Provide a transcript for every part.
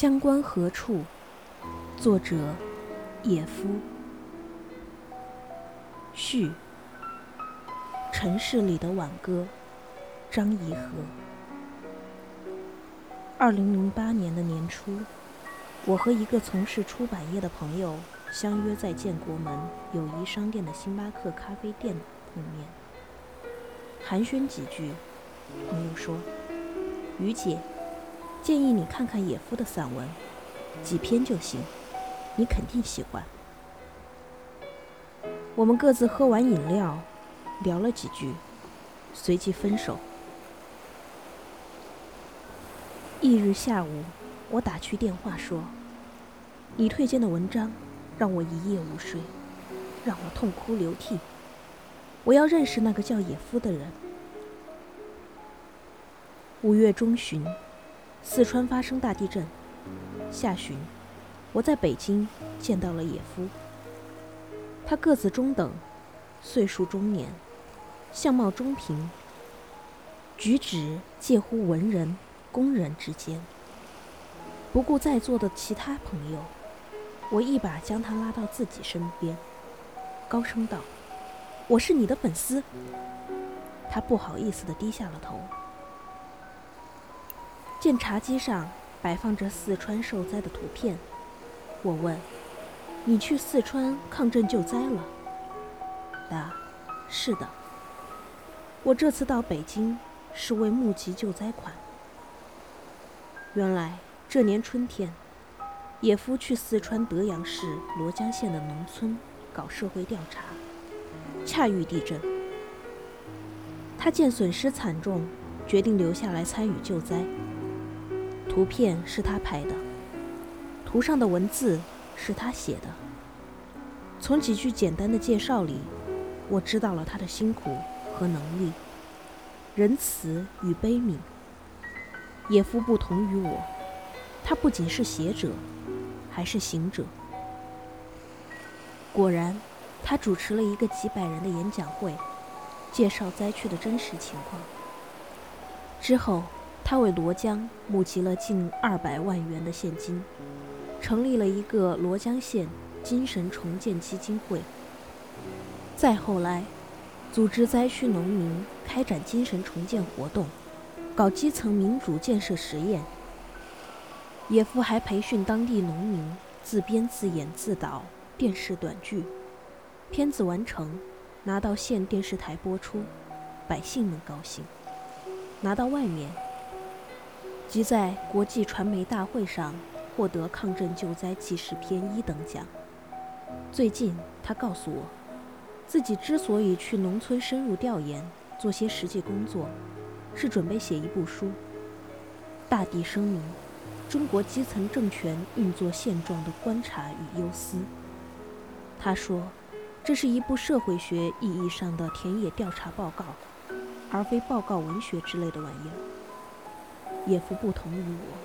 乡关何处？作者：野夫。序：城市里的挽歌，张颐和。二零零八年的年初，我和一个从事出版业的朋友相约在建国门友谊商店的星巴克咖啡店碰面，寒暄几句，朋友说：“于姐。”建议你看看野夫的散文，几篇就行，你肯定喜欢。我们各自喝完饮料，聊了几句，随即分手。翌日下午，我打去电话说：“你推荐的文章让我一夜无睡，让我痛哭流涕。我要认识那个叫野夫的人。”五月中旬。四川发生大地震。下旬，我在北京见到了野夫。他个子中等，岁数中年，相貌中平，举止介乎文人、工人之间。不顾在座的其他朋友，我一把将他拉到自己身边，高声道：“我是你的粉丝。”他不好意思地低下了头。见茶几上摆放着四川受灾的图片，我问：“你去四川抗震救灾了？”答：“是的。我这次到北京是为募集救灾款。”原来这年春天，野夫去四川德阳市罗江县的农村搞社会调查，恰遇地震。他见损失惨重，决定留下来参与救灾。图片是他拍的，图上的文字是他写的。从几句简单的介绍里，我知道了他的辛苦和能力，仁慈与悲悯。野夫不同于我，他不仅是写者，还是行者。果然，他主持了一个几百人的演讲会，介绍灾区的真实情况。之后。他为罗江募集了近二百万元的现金，成立了一个罗江县精神重建基金会。再后来，组织灾区农民开展精神重建活动，搞基层民主建设实验。野夫还培训当地农民自编自演自导电视短剧，片子完成，拿到县电视台播出，百姓们高兴；拿到外面。即在国际传媒大会上获得抗震救灾纪实片一等奖。最近，他告诉我，自己之所以去农村深入调研，做些实际工作，是准备写一部书。大地声明：中国基层政权运作现状的观察与忧思。他说，这是一部社会学意义上的田野调查报告，而非报告文学之类的玩意儿。野夫不同于我，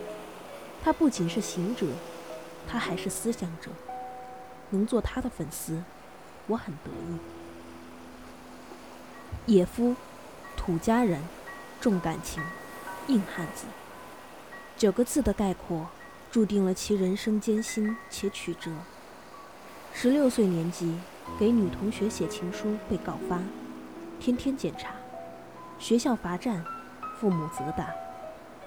他不仅是行者，他还是思想者。能做他的粉丝，我很得意。野夫，土家人，重感情，硬汉子。九个字的概括，注定了其人生艰辛且曲折。十六岁年纪，给女同学写情书被告发，天天检查，学校罚站，父母责打。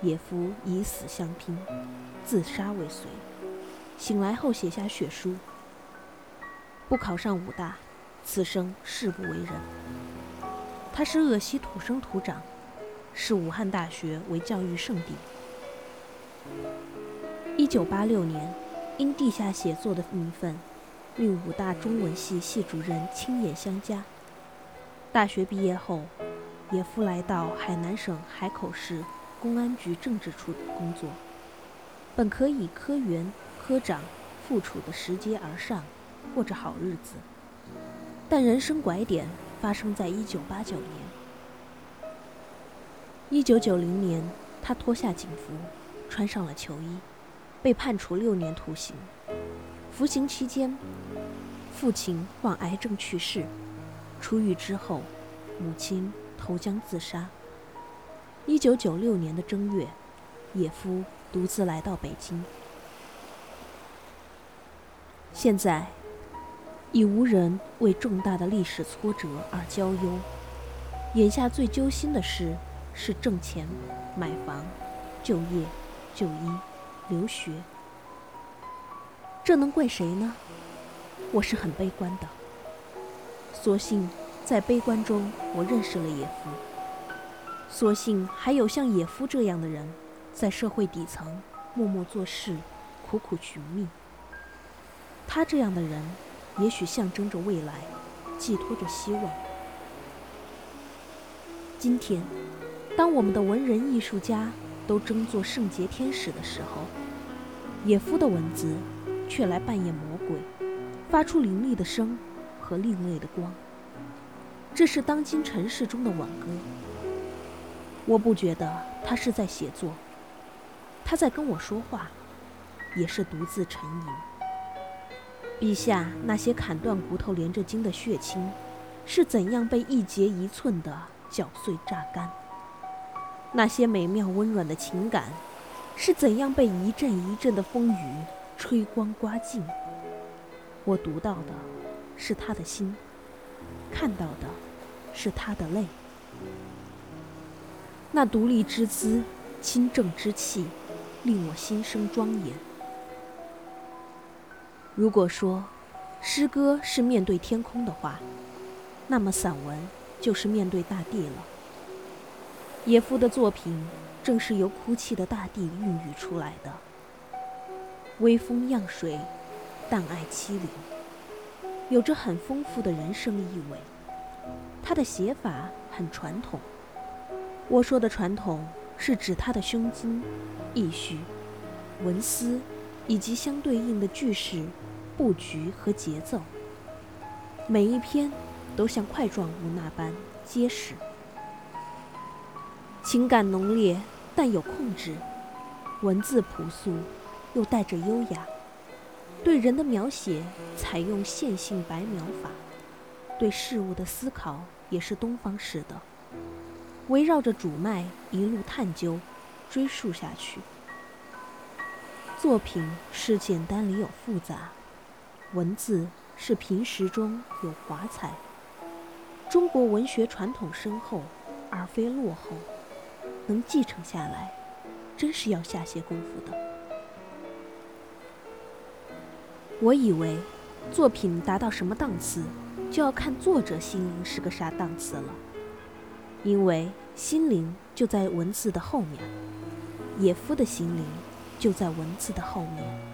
野夫以死相拼，自杀未遂。醒来后写下血书：不考上武大，此生誓不为人。他是鄂西土生土长，视武汉大学为教育圣地。一九八六年，因地下写作的名分，令武大中文系系主任亲眼相加。大学毕业后，野夫来到海南省海口市。公安局政治处工作，本可以科员、科长、副处的拾阶而上，过着好日子。但人生拐点发生在一九八九年。一九九零年，他脱下警服，穿上了囚衣，被判处六年徒刑。服刑期间，父亲患癌症去世。出狱之后，母亲投江自杀。一九九六年的正月，野夫独自来到北京，现在，已无人为重大的历史挫折而焦忧。眼下最揪心的事是挣钱、买房、就业、就医、留学。这能怪谁呢？我是很悲观的。所幸在悲观中，我认识了野夫。所幸还有像野夫这样的人，在社会底层默默做事，苦苦寻觅。他这样的人，也许象征着未来，寄托着希望。今天，当我们的文人艺术家都争做圣洁天使的时候，野夫的文字却来扮演魔鬼，发出凌厉的声和另类的光。这是当今尘世中的挽歌。我不觉得他是在写作，他在跟我说话，也是独自沉吟。笔下那些砍断骨头连着筋的血青，是怎样被一节一寸的绞碎榨干？那些美妙温暖的情感，是怎样被一阵一阵的风雨吹光刮尽？我读到的，是他的心；看到的，是他的泪。那独立之姿，清正之气，令我心生庄严。如果说诗歌是面对天空的话，那么散文就是面对大地了。野夫的作品正是由哭泣的大地孕育出来的。微风漾水，淡爱凄灵，有着很丰富的人生意味。他的写法很传统。我说的传统，是指他的胸襟、意绪、文思以及相对应的句式。布局和节奏，每一篇都像块状物那般结实，情感浓烈但有控制，文字朴素又带着优雅，对人的描写采用线性白描法，对事物的思考也是东方式的，围绕着主脉一路探究、追溯下去。作品是简单里有复杂。文字是平实中有华彩。中国文学传统深厚，而非落后，能继承下来，真是要下些功夫的。我以为，作品达到什么档次，就要看作者心灵是个啥档次了，因为心灵就在文字的后面，野夫的心灵就在文字的后面。